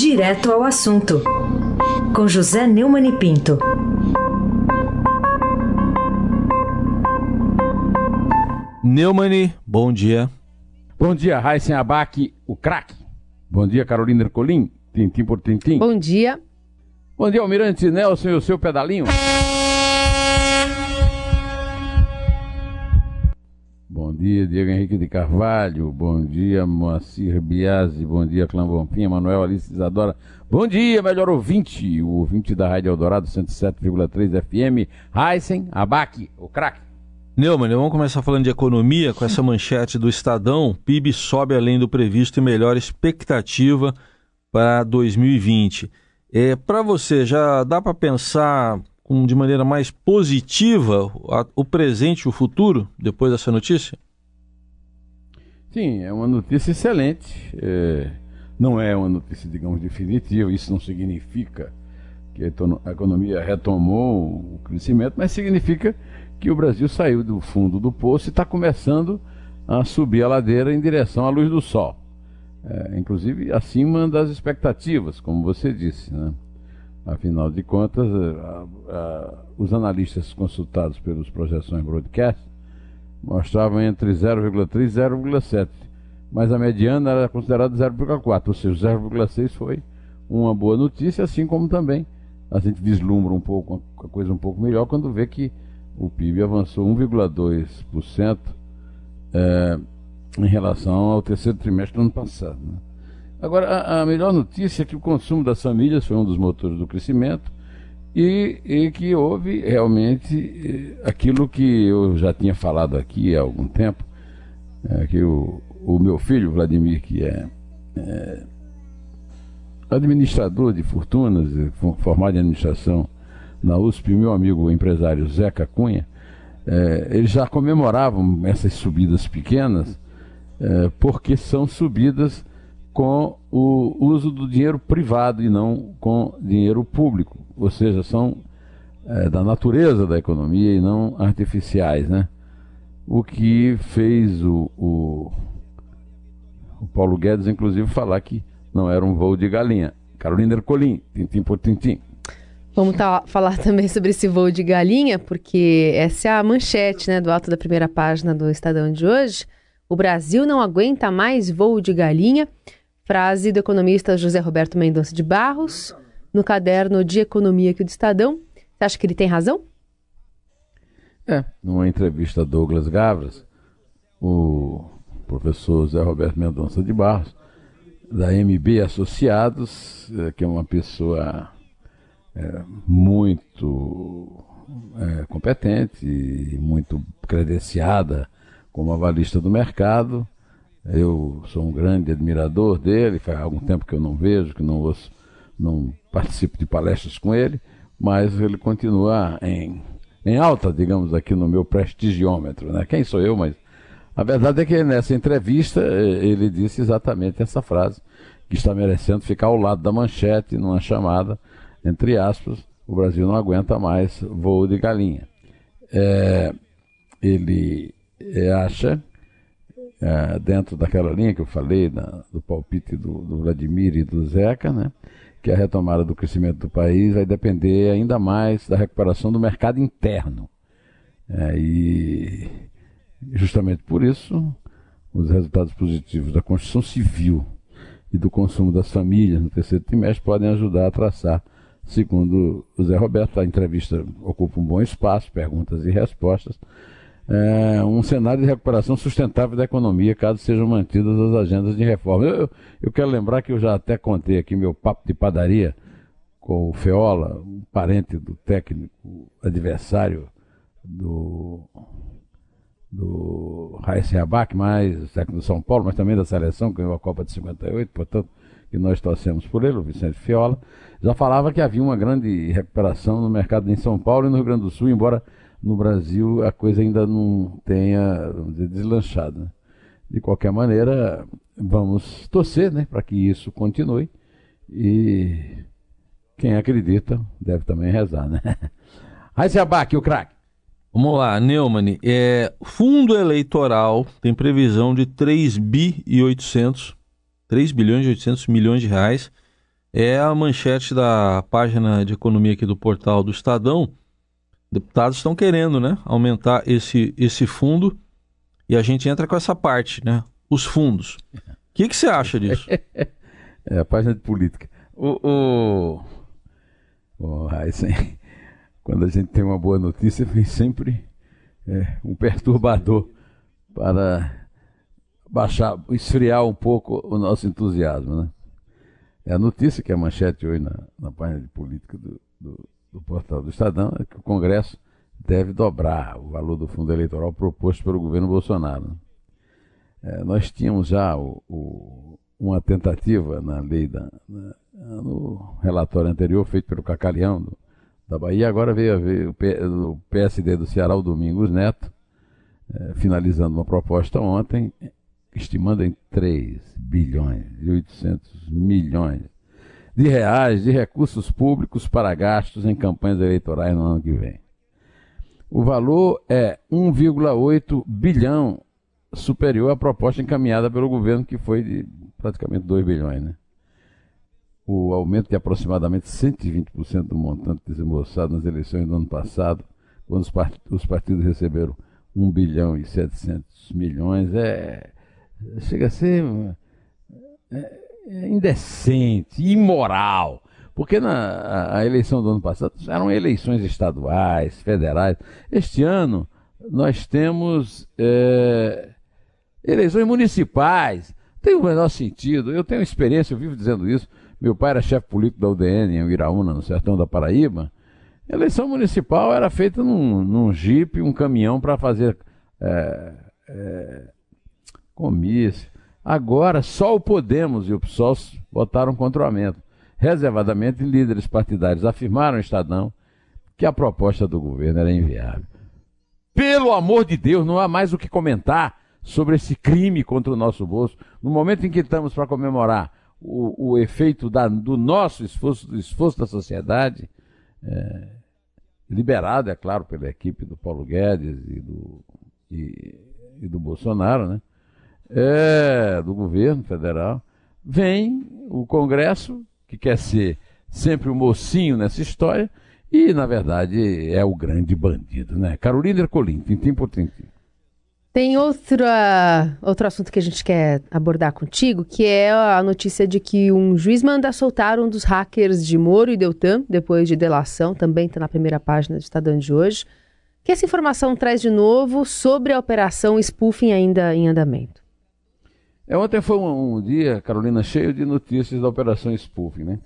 Direto ao assunto, com José Neumann e Pinto. Neumann, bom dia. Bom dia, Raíssen Abac, o craque. Bom dia, Carolina Ercolim, tintim por tintim. Bom dia. Bom dia, Almirante Nelson e o seu pedalinho. Bom dia, Diego Henrique de Carvalho. Bom dia, Moacir Biasi. Bom dia, Clã Bonfim, Manuel Alice Isadora. Bom dia, melhor ouvinte, o ouvinte da Rádio Eldorado 107,3 FM, Heisen Abac, o craque. Neumann, vamos começar falando de economia com essa manchete do Estadão. PIB sobe além do previsto e melhor expectativa para 2020. É, para você, já dá para pensar de maneira mais positiva o presente e o futuro depois dessa notícia? Sim, é uma notícia excelente. É, não é uma notícia, digamos, definitiva. Isso não significa que a economia retomou o crescimento, mas significa que o Brasil saiu do fundo do poço e está começando a subir a ladeira em direção à luz do sol. É, inclusive acima das expectativas, como você disse. Né? Afinal de contas, a, a, os analistas consultados pelos projeções broadcast mostravam entre 0,3 e 0,7, mas a mediana era considerada 0,4, ou seja, 0,6 foi uma boa notícia, assim como também a gente vislumbra um pouco a coisa um pouco melhor quando vê que o PIB avançou 1,2% é, em relação ao terceiro trimestre do ano passado. Né? Agora, a, a, melhor notícia é que o consumo das famílias foi um dos motores do crescimento e, e que houve realmente eh, aquilo que eu já tinha falado aqui há algum tempo, é, que o, o meu filho, Vladimir, que é, é administrador de fortunas, formado em administração na USP, meu amigo empresário Zeca Cunha, é, eles já comemoravam essas subidas pequenas, é, porque são subidas com o uso do dinheiro privado e não com dinheiro público, ou seja, são é, da natureza da economia e não artificiais, né? O que fez o, o, o Paulo Guedes, inclusive, falar que não era um voo de galinha. Carolina Ercolim, tintim por tintim. Vamos tá, falar também sobre esse voo de galinha, porque essa é a manchete né, do alto da primeira página do Estadão de hoje. O Brasil não aguenta mais voo de galinha. Frase do economista José Roberto Mendonça de Barros, no caderno de economia aqui do Estadão. Você acha que ele tem razão? É, numa entrevista a Douglas Gavras, o professor José Roberto Mendonça de Barros, da MB Associados, é, que é uma pessoa é, muito é, competente e muito credenciada como avalista do mercado. Eu sou um grande admirador dele, faz algum tempo que eu não vejo, que não, ouço, não participo de palestras com ele, mas ele continua em, em alta, digamos, aqui no meu prestigiômetro. Né? Quem sou eu, mas a verdade é que nessa entrevista eh, ele disse exatamente essa frase, que está merecendo ficar ao lado da manchete numa chamada entre aspas, o Brasil não aguenta mais voo de galinha. É, ele é, acha, é, dentro daquela linha que eu falei, da, do palpite do, do, Vladimir e do Zeca, né, que a retomada do crescimento do país vai depender ainda mais da recuperação do mercado interno. É, e justamente por isso, os resultados positivos da construção civil e do consumo das famílias no terceiro trimestre podem ajudar a traçar Segundo o Zé Roberto, a entrevista ocupa um bom espaço, perguntas e respostas. É um cenário de recuperação sustentável da economia, caso sejam mantidas as agendas de reforma. Eu, eu quero lembrar que eu já até contei aqui meu papo de padaria com o Feola, um parente do técnico adversário do, do Raíssa Abac, mais técnico do São Paulo, mas também da seleção, que ganhou a Copa de 58, portanto, que nós torcemos por ele, o Vicente Fiola já falava que havia uma grande recuperação no mercado em São Paulo e no Rio Grande do Sul, embora no Brasil a coisa ainda não tenha, dizer, deslanchado. Né? De qualquer maneira, vamos torcer né, para que isso continue e quem acredita deve também rezar, né? Aí se abaque o craque. Vamos lá, Neumann. É, fundo eleitoral tem previsão de 3 bi e 800, 3 bilhões e 800 milhões de reais é a manchete da página de economia aqui do portal do Estadão. Deputados estão querendo, né, aumentar esse, esse fundo e a gente entra com essa parte, né? Os fundos. O que, que você acha disso? é a página de política. O, o, o Heisen, quando a gente tem uma boa notícia, vem sempre é, um perturbador para baixar, esfriar um pouco o nosso entusiasmo, né? É a notícia que é a manchete hoje na, na página de política do, do, do, portal do Estadão é que o Congresso deve dobrar o valor do fundo eleitoral proposto pelo governo Bolsonaro. Né? É, nós tínhamos já o, o, uma tentativa na lei da, na, no relatório anterior feito pelo Cacalhão do, da Bahia, agora veio ver o, P, o PSD do Ceará, o Domingos Neto, é, finalizando uma proposta ontem, estimando em 3 bilhões e 800 milhões de reais de recursos públicos para gastos em campanhas eleitorais no ano que vem. O valor é 1,8 bilhão superior à proposta encaminhada pelo governo, que foi de praticamente 2 bilhões. Né? O aumento de aproximadamente 120% do montante desembolsado nas eleições do ano passado, quando os, part os partidos receberam 1 bilhão e 700 milhões, é, chega a ser é indecente, imoral. Porque na a eleição do ano passado eram eleições estaduais, federais. Este ano nós temos é, eleições municipais. Tem o menor sentido. Eu tenho experiência, eu vivo dizendo isso. Meu pai era chefe político da UDN em Iraúna, no sertão da Paraíba. A eleição municipal era feita num, num jipe, um caminhão para fazer é, é, comício. Agora, só o Podemos e o PSOL votaram contra o aumento. Reservadamente, líderes partidários afirmaram Estadão que a proposta do governo era inviável. Pelo amor de Deus, não há mais o que comentar sobre esse crime contra o nosso bolso. No momento em que estamos para comemorar o, o efeito da, do nosso esforço, do esforço da sociedade, é, liberado, é claro, pela equipe do Paulo Guedes e do, e, e do Bolsonaro, né? É, do governo federal, vem o Congresso, que quer ser sempre o mocinho nessa história, e, na verdade, é o grande bandido, né? Carolina Ercolim, tintim por tintim. Tem outra, outro assunto que a gente quer abordar contigo, que é a notícia de que um juiz manda soltar um dos hackers de Moro e Deltan, depois de delação, também está na primeira página do Estadão de hoje. Que essa informação traz de novo sobre a operação spoofing ainda em andamento. É, ontem foi um, um, dia, Carolina, cheio de notícias da Operação Spoofing, né?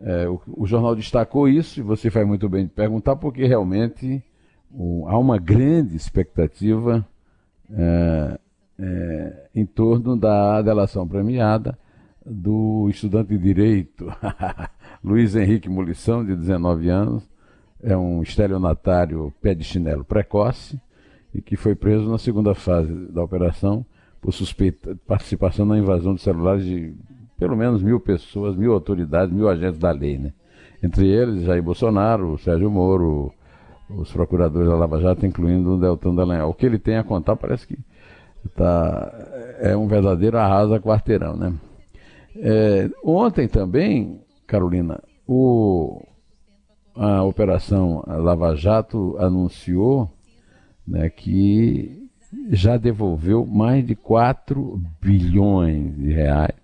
É, o, o, jornal destacou isso, e você faz muito bem de perguntar, porque realmente o, há uma grande expectativa é, é, em torno da delação premiada do estudante de Direito, Luiz Henrique Molição, de 19 anos, é um estelionatário pé de chinelo precoce, e que foi preso na segunda fase da operação por suspeita de participação na invasão de celulares de pelo menos mil pessoas, mil autoridades, mil agentes da lei, né? Entre eles, Jair Bolsonaro, Sérgio Moro, os procuradores da Lava Jato, incluindo o Deltan Dallagnol. O que ele tem a contar parece que tá, é um verdadeiro arrasa quarteirão, né? É, ontem também, Carolina, o, a operação Lava Jato anunciou né, que já devolveu mais de 4 bilhões de reais.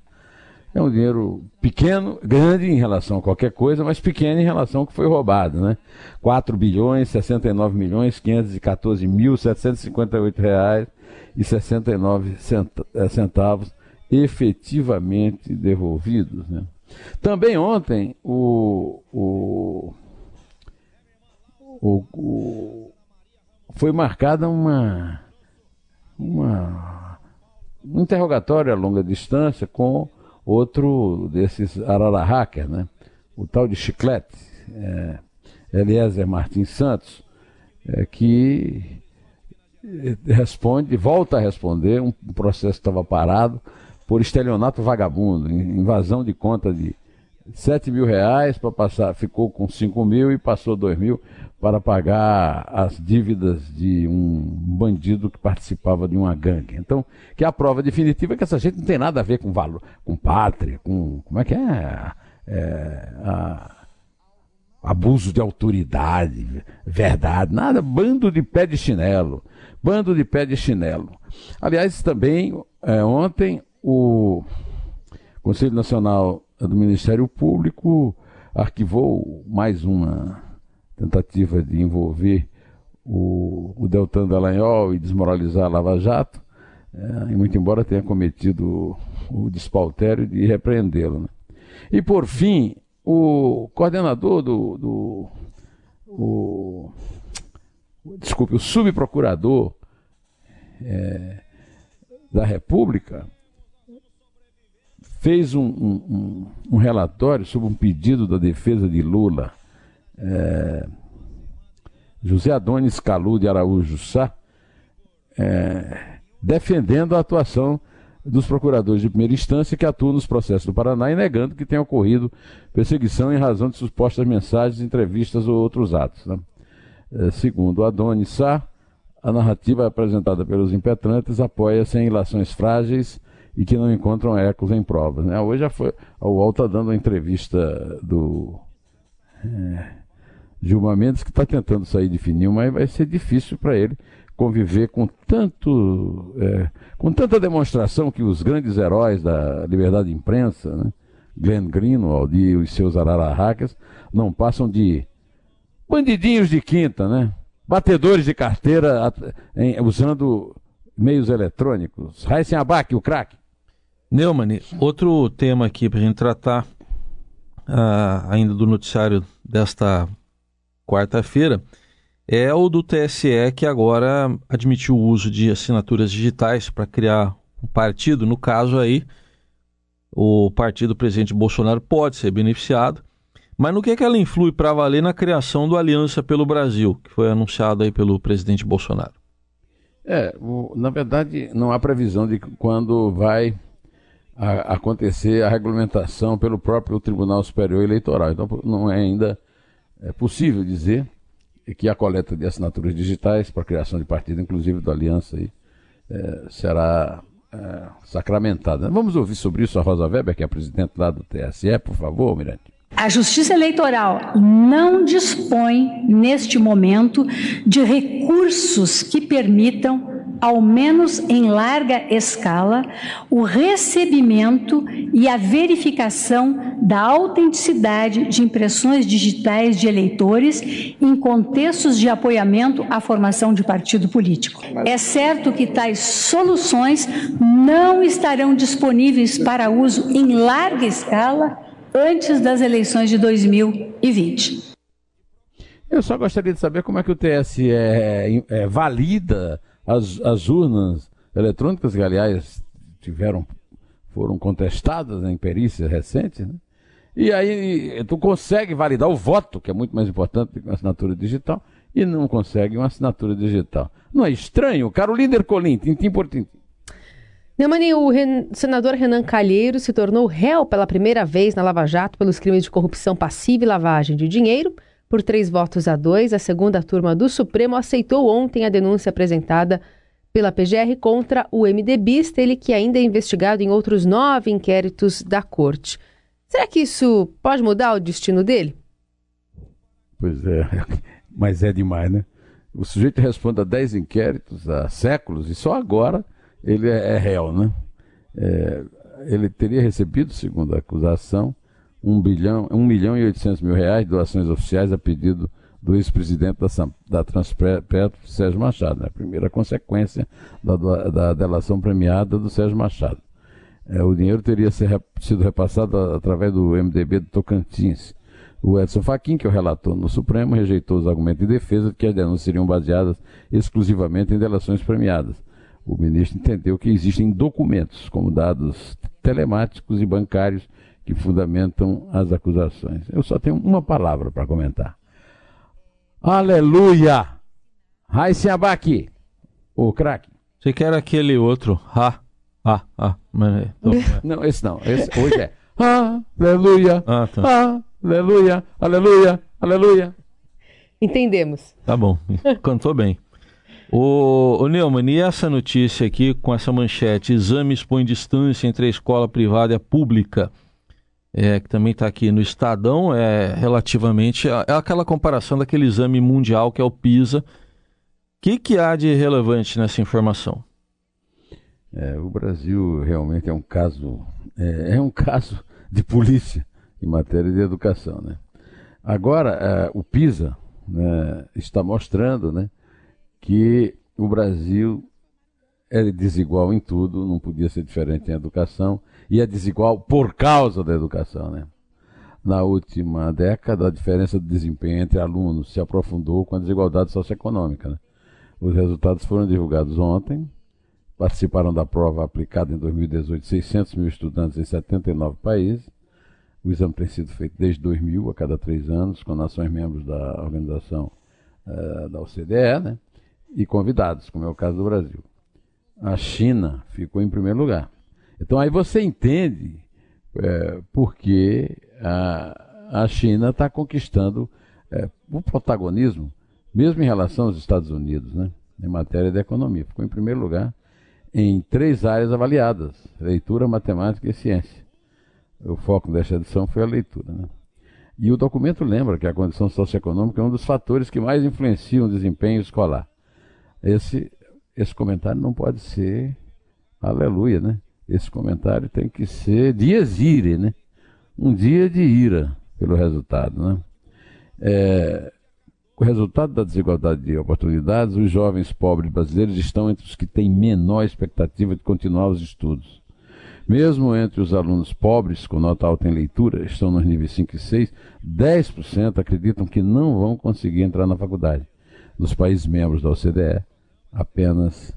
É um dinheiro pequeno, grande em relação a qualquer coisa, mas pequeno em relação ao que foi roubado, né? 4 bilhões, 69 milhões, 514 mil, 758 reais e 69 eh, centavos efetivamente devolvidos, né? Também ontem o, o, o, o foi marcada uma uma, um interrogatório a longa distância com outro desses arara hacker, né? o tal de Chiclete, é, Eliezer Martins Santos, é, que responde, volta a responder um processo que estava parado por estelionato vagabundo, invasão de conta de 7 mil reais para passar, ficou com 5 mil e passou 2 mil para pagar as dívidas de um bandido que participava de uma gangue. Então, que a prova definitiva é que essa gente não tem nada a ver com valor, com pátria, com como é que é? é, a, abuso de autoridade, verdade, nada, bando de pé de chinelo, bando de pé de chinelo. Aliás, também é, ontem o Conselho Nacional do Ministério Público arquivou mais uma tentativa de envolver o, o Deltan Dallagnol e desmoralizar a Lava Jato, é, e muito embora tenha cometido o, o despautério de repreendê-lo. Né? E por fim, o coordenador do, do o, desculpe, o subprocurador é, da República fez um, um, um, relatório sobre um pedido da defesa de Lula. É, José Adonis Calu de Araújo Sá, é, defendendo a atuação dos procuradores de primeira instância que atuam nos processos do Paraná e negando que tenha ocorrido perseguição em razão de supostas mensagens, entrevistas ou outros atos. Né? É, segundo Adonis Sá, a narrativa apresentada pelos impetrantes apoia-se em ilações frágeis e que não encontram ecos em provas. Né? Hoje já foi, o UOL está dando uma entrevista do é, Gilmar Mendes, que está tentando sair de fininho, mas vai ser difícil para ele conviver com tanto é, com tanta demonstração que os grandes heróis da liberdade de imprensa, né, Glenn Greenwald e os seus arararracas, não passam de bandidinhos de quinta, né? Batedores de carteira em, usando meios eletrônicos. Raíssen Abac, o craque. Neumann, outro tema aqui para a gente tratar, uh, ainda do noticiário desta quarta-feira, é o do TSE que agora admitiu o uso de assinaturas digitais para criar um partido. No caso aí, o partido do presidente Bolsonaro pode ser beneficiado. Mas no que, é que ela influi para valer na criação do Aliança pelo Brasil, que foi anunciado aí pelo presidente Bolsonaro? É, o, na verdade, não há previsão de quando vai a, acontecer a regulamentação pelo próprio Tribunal Superior Eleitoral. Então, não é ainda é possível dizer que a coleta de assinaturas digitais para a criação de partido, inclusive do Aliança, aí, é, será é, sacramentada. Vamos ouvir sobre isso a Rosa Weber, que é a presidente lá do TSE, por favor, Mirante. A Justiça Eleitoral não dispõe, neste momento, de recursos que permitam ao menos em larga escala, o recebimento e a verificação da autenticidade de impressões digitais de eleitores em contextos de apoiamento à formação de partido político. É certo que tais soluções não estarão disponíveis para uso em larga escala antes das eleições de 2020. Eu só gostaria de saber como é que o TSE é, é, valida as, as urnas eletrônicas, que aliás tiveram, foram contestadas em perícias recentes, né? E aí tu consegue validar o voto, que é muito mais importante do que uma assinatura digital, e não consegue uma assinatura digital. Não é estranho? Carolina Ercolim, tintim por tintim. Neumani, o Ren... senador Renan Calheiro se tornou réu pela primeira vez na Lava Jato pelos crimes de corrupção passiva e lavagem de dinheiro. Por três votos a dois, a segunda turma do Supremo aceitou ontem a denúncia apresentada pela PGR contra o MDBista, ele que ainda é investigado em outros nove inquéritos da corte. Será que isso pode mudar o destino dele? Pois é, mas é demais, né? O sujeito responde a dez inquéritos há séculos e só agora ele é, é réu, né? É, ele teria recebido, segundo a acusação, 1 bilhão, 1 milhão e 800 mil reais de doações oficiais a pedido do ex-presidente da, da Transpetro, Sérgio Machado, né? a primeira consequência da, da delação premiada do Sérgio Machado. É, o dinheiro teria ser, sido repassado através do MDB do Tocantins. O Edson Fachin, que é o relator no Supremo, rejeitou os argumentos de defesa de que as denúncias seriam baseadas exclusivamente em delações premiadas. O ministro entendeu que existem documentos, como dados telemáticos e bancários, que fundamentam as acusações. Eu só tenho uma palavra para comentar. Aleluia! Raíssa Abac, o craque. Você quer aquele outro? Ha, ha, ha. Não, esse não. Esse hoje é Aleluia! Ah, tá. Aleluia! Aleluia! Aleluia! Entendemos. Tá bom, cantou bem. O, o Neumann, e essa notícia aqui com essa manchete: exame expõe distância entre a escola privada e a pública. É, que também está aqui no Estadão, é relativamente é aquela comparação daquele exame mundial que é o PISA. O que, que há de relevante nessa informação? É, o Brasil realmente é um caso é, é, um caso de polícia em matéria de educação, né? Agora é, o PISA né, está mostrando, né, que o Brasil é desigual em tudo, não podia ser diferente em educação e é desigual por causa da educação, né? Na última década, a diferença de desempenho entre alunos se aprofundou com a desigualdade socioeconômica. Né? Os resultados foram divulgados ontem. Participaram da prova aplicada em 2018 600 mil estudantes em 79 países. O exame tem sido feito desde 2000, a cada três anos, com nações membros da organização uh, da OCDE, né? e convidados, como é o caso do Brasil. A China ficou em primeiro lugar. Então aí você entende é, porque a, a China está conquistando é, o protagonismo, mesmo em relação aos Estados Unidos, né, em matéria de economia. Ficou em primeiro lugar em três áreas avaliadas: leitura, matemática e ciência. O foco desta edição foi a leitura. Né? E o documento lembra que a condição socioeconômica é um dos fatores que mais influenciam o desempenho escolar. Esse, esse comentário não pode ser aleluia, né? Esse comentário tem que ser dias ire, né? Um dia de ira pelo resultado, né? É, o resultado da desigualdade de oportunidades, os jovens pobres brasileiros estão entre os que têm menor expectativa de continuar os estudos. Mesmo entre os alunos pobres com nota alta em leitura, estão nos níveis 5 e 6, 10% acreditam que não vão conseguir entrar na faculdade. Nos países membros da OCDE, apenas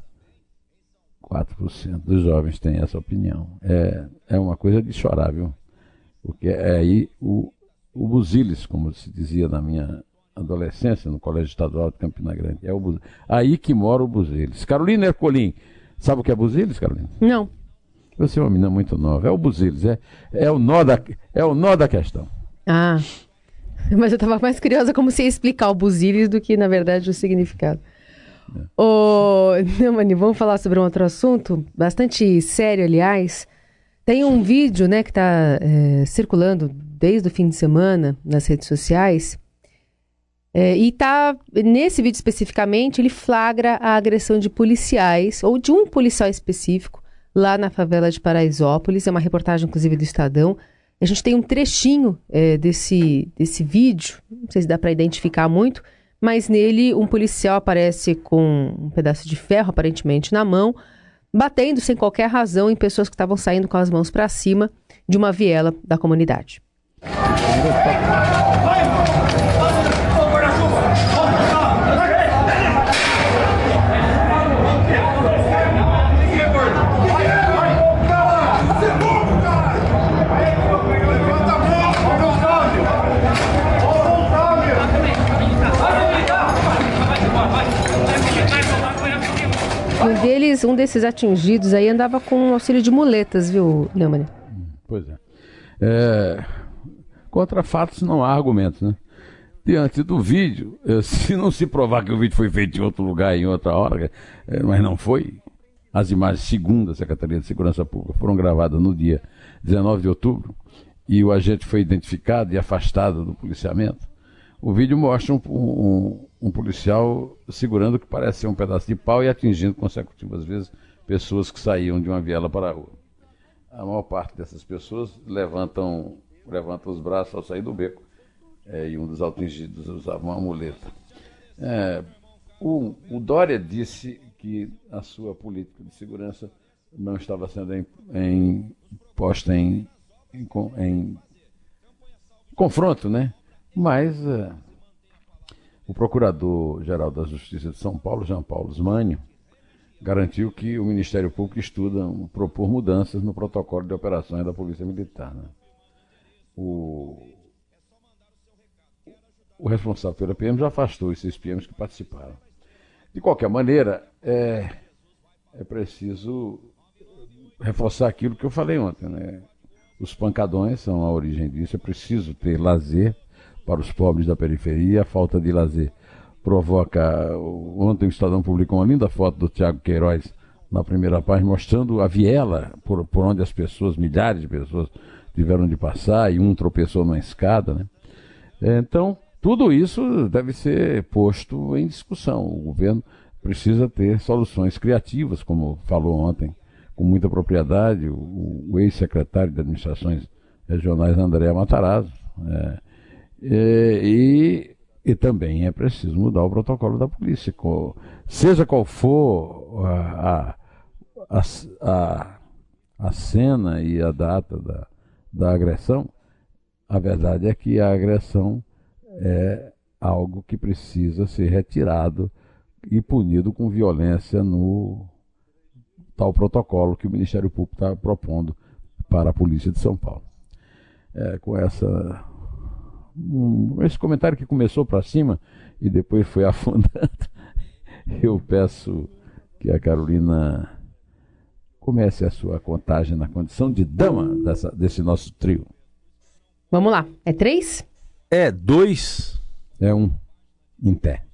4% dos jovens têm essa opinião. É, é uma coisa de chorar, viu? Porque é aí o, o buziles, como se dizia na minha adolescência, no Colégio Estadual de Campina Grande. É o aí que mora o buziles. Carolina Ercolim, sabe o que é buziles, Carolina? Não. Você é uma menina muito nova. É o buziles, é, é, o, nó da, é o nó da questão. Ah, mas eu estava mais curiosa como você ia explicar o buziles do que, na verdade, o significado. Ô, Neumani, vamos falar sobre um outro assunto, bastante sério, aliás. Tem um vídeo, né, que está é, circulando desde o fim de semana nas redes sociais. É, e tá, nesse vídeo especificamente, ele flagra a agressão de policiais, ou de um policial específico, lá na favela de Paraisópolis. É uma reportagem, inclusive, do Estadão. A gente tem um trechinho é, desse, desse vídeo, não sei se dá para identificar muito, mas nele um policial aparece com um pedaço de ferro, aparentemente, na mão, batendo sem qualquer razão em pessoas que estavam saindo com as mãos para cima de uma viela da comunidade. Deles, um desses atingidos aí andava com auxílio de muletas, viu, Neumann? Pois é. é. Contra fatos não há argumentos, né? Diante do vídeo, eh, se não se provar que o vídeo foi feito em outro lugar, em outra hora, eh, mas não foi, as imagens, segundo a Secretaria de Segurança Pública, foram gravadas no dia 19 de outubro e o agente foi identificado e afastado do policiamento. O vídeo mostra um, um, um policial segurando o que parece ser um pedaço de pau e atingindo consecutivas vezes pessoas que saíam de uma viela para a rua. A maior parte dessas pessoas levantam, levantam os braços ao sair do beco é, e um dos atingidos usava uma muleta. É, o, o, Dória disse que a sua política de segurança não estava sendo em, em, posta em, em, em confronto, né? Mas uh, o Procurador-Geral da Justiça de São Paulo, Jean Paulo Zmanio, garantiu que o Ministério Público estuda propor mudanças no protocolo de operações da Polícia Militar. Né? O, o responsável pela PM já afastou esses PMs que participaram. De qualquer maneira, é, é preciso reforçar aquilo que eu falei ontem. Né? Os pancadões são a origem disso, é preciso ter lazer para os pobres da periferia, a falta de lazer provoca. Ontem o Estadão publicou uma linda foto do Tiago Queiroz na primeira página, mostrando a viela por, por onde as pessoas, milhares de pessoas, tiveram de passar e um tropeçou na escada. Né? Então, tudo isso deve ser posto em discussão. O governo precisa ter soluções criativas, como falou ontem com muita propriedade o, o ex-secretário de Administrações Regionais André Matarazzo. É, e, e também é preciso mudar o protocolo da polícia. Seja qual for a, a, a, a cena e a data da, da agressão, a verdade é que a agressão é algo que precisa ser retirado e punido com violência no tal protocolo que o Ministério Público está propondo para a Polícia de São Paulo. É, com essa um, esse comentário que começou para cima e depois foi afundando, eu peço que a Carolina comece a sua contagem na condição de dama dessa, desse nosso trio. Vamos lá. É três? É dois. É um. Em pé.